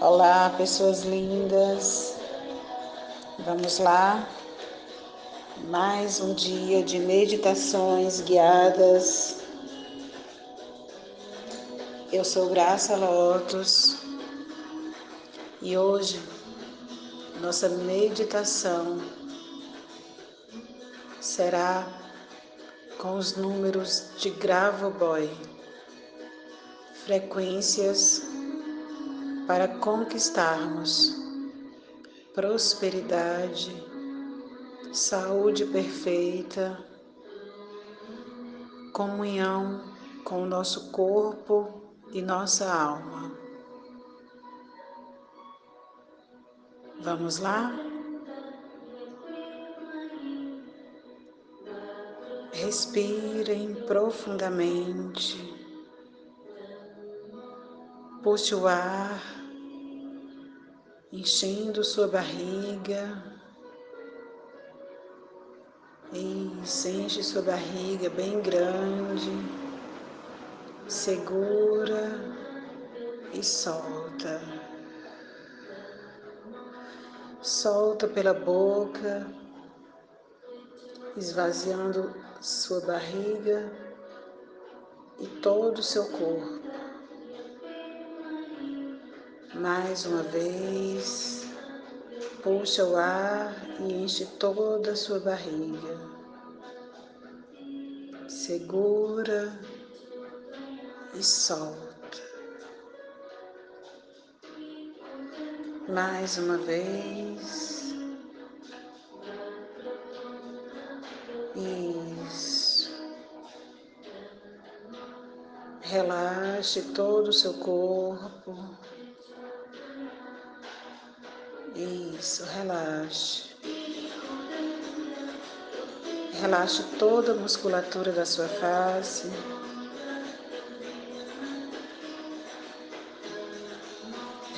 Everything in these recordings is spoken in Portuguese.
Olá, pessoas lindas. Vamos lá. Mais um dia de meditações guiadas. Eu sou Graça Lotus e hoje nossa meditação será com os números de Gravoboy, frequências para conquistarmos prosperidade, saúde perfeita, comunhão com o nosso corpo e nossa alma. Vamos lá? Respirem profundamente. Puxe o ar enchendo sua barriga. Isso, enche sua barriga bem grande. Segura e solta. Solta pela boca, esvaziando sua barriga e todo o seu corpo. Mais uma vez, puxa o ar e enche toda a sua barriga. Segura e solta. Mais uma vez. Isso. Relaxe todo o seu corpo. Isso, relaxe. Relaxe toda a musculatura da sua face.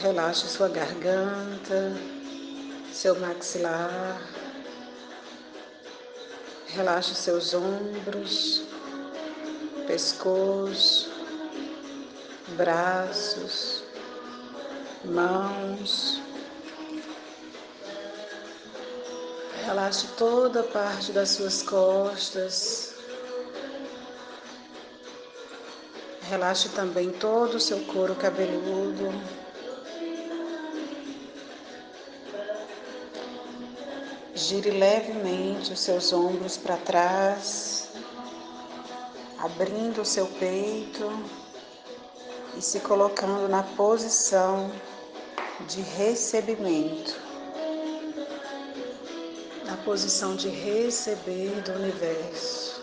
Relaxe sua garganta, seu maxilar. Relaxe seus ombros, pescoço, braços, mãos. Relaxe toda parte das suas costas. Relaxe também todo o seu couro cabeludo. Gire levemente os seus ombros para trás, abrindo o seu peito e se colocando na posição de recebimento posição de receber do universo.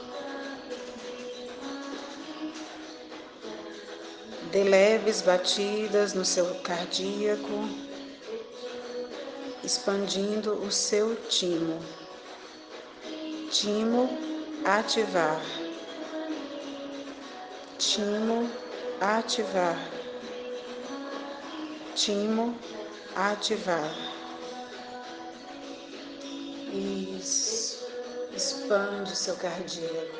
Dê leves batidas no seu cardíaco, expandindo o seu timo. Timo ativar. Timo ativar. Timo ativar. Expande seu cardíaco.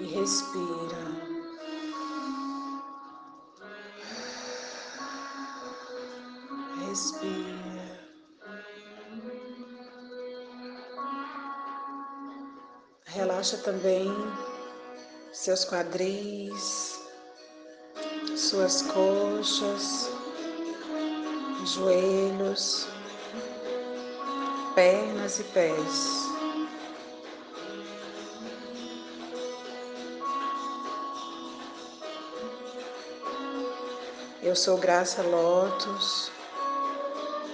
E respira. Respira. Relaxa também seus quadris, suas coxas, joelhos pernas e pés. Eu sou Graça Lotus,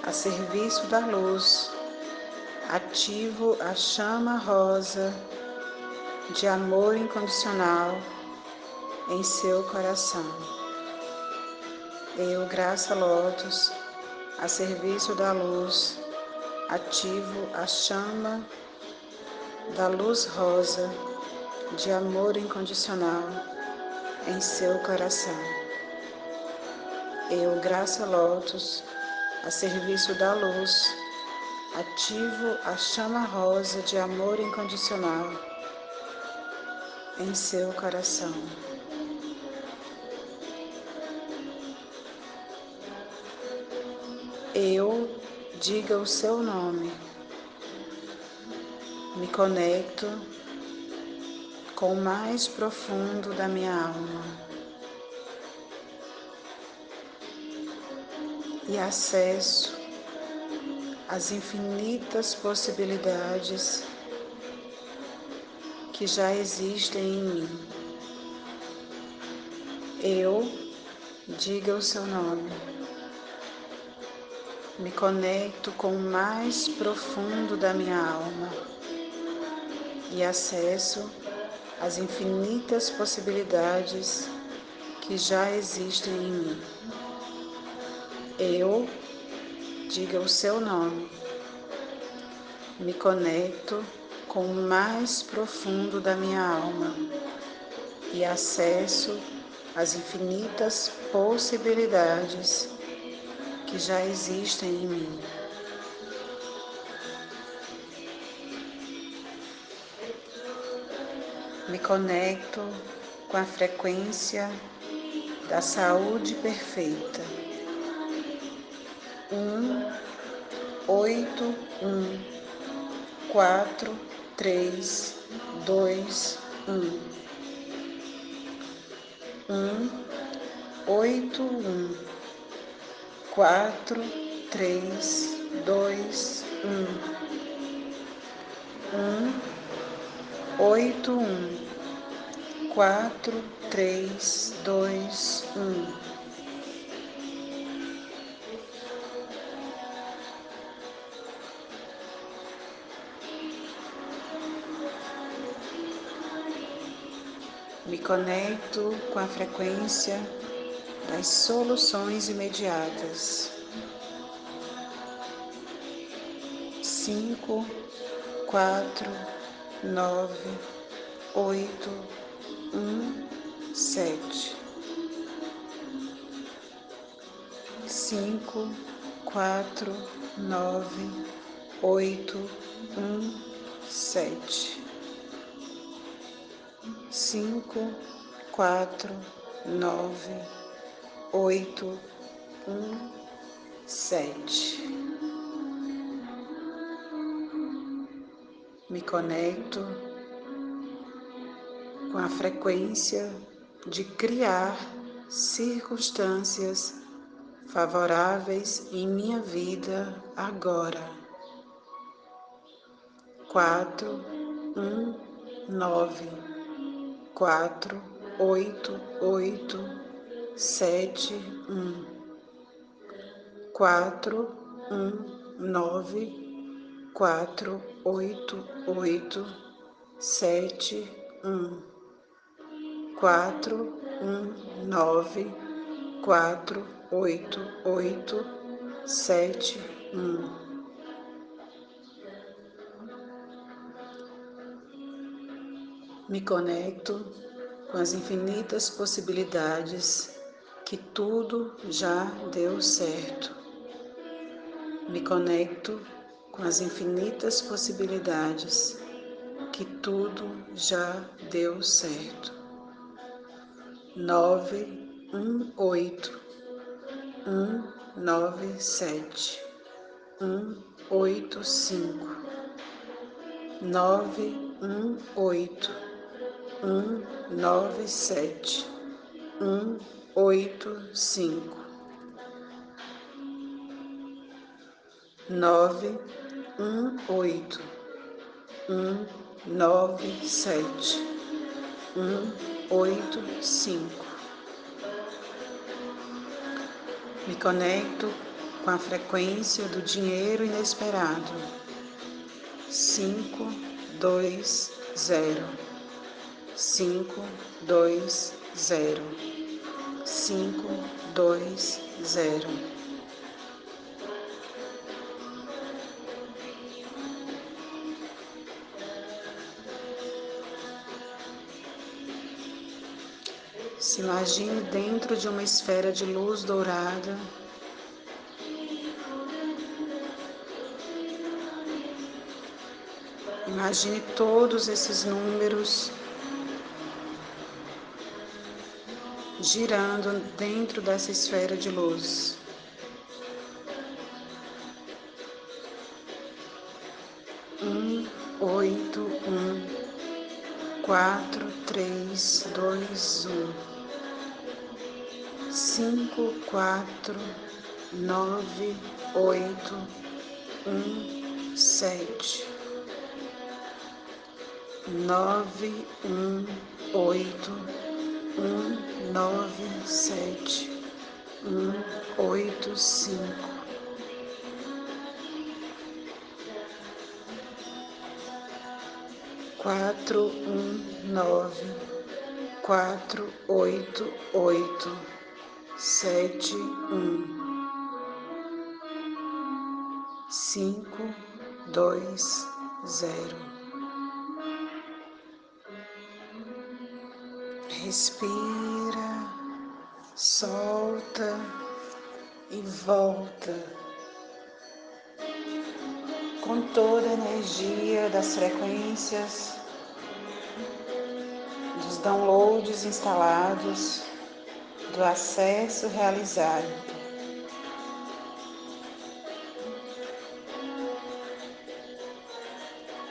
a serviço da luz, ativo a chama rosa de amor incondicional em seu coração. Eu, Graça Lotus, a serviço da luz, ativo a chama da luz rosa de amor incondicional em seu coração. Eu, Graça Lotus, a serviço da luz, ativo a chama rosa de amor incondicional em seu coração. Eu, diga o seu nome. Me conecto com o mais profundo da minha alma e acesso as infinitas possibilidades que já existem em mim. Eu, diga o seu nome. Me conecto com o mais profundo da minha alma e acesso as infinitas possibilidades que já existem em mim. Eu, diga o seu nome. Me conecto com o mais profundo da minha alma e acesso as infinitas possibilidades que já existem em mim. Me conecto com a frequência da saúde perfeita. Um, oito, um, quatro, três, dois, um. Um, oito, um, quatro, três, dois, um. Um, oito, um, quatro, três, dois, um. Me conecto com a frequência das soluções imediatas. Cinco, quatro, nove, oito, um, sete. Cinco, quatro, nove, oito, um, sete cinco, quatro, nove, oito, um, sete. Me conecto com a frequência de criar circunstâncias favoráveis em minha vida agora. Quatro, um, nove quatro, oito, oito, sete, um, quatro, um, nove, quatro, oito, oito, sete, um, quatro, um, nove, quatro, oito, oito, sete, um. Me conecto com as infinitas possibilidades que tudo já deu certo. Me conecto com as infinitas possibilidades que tudo já deu certo. Nove, um, oito, um, nove, sete, um, oito, cinco, nove, um, oito um, nove, sete, um, oito, cinco. Me conecto com a frequência do dinheiro inesperado. Cinco, dois, zero cinco, dois, zero, cinco, dois, zero. Se imagine dentro de uma esfera de luz dourada. Imagine todos esses números girando dentro dessa esfera de luz. Um, oito, um, quatro, três, dois, um, cinco, quatro, nove, oito, um, sete, nove, um, oito, um, nove, sete, um, oito, cinco. quatro, um, nove, quatro, oito, oito, sete, um, cinco, dois, zero. Respira, solta e volta com toda a energia das frequências dos downloads instalados, do acesso realizado.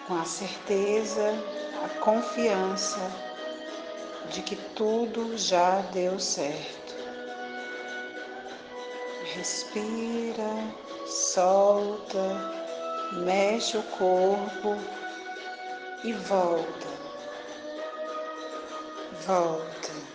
Com a certeza, a confiança de que tudo já deu certo. Respira, solta, mexe o corpo e volta volta.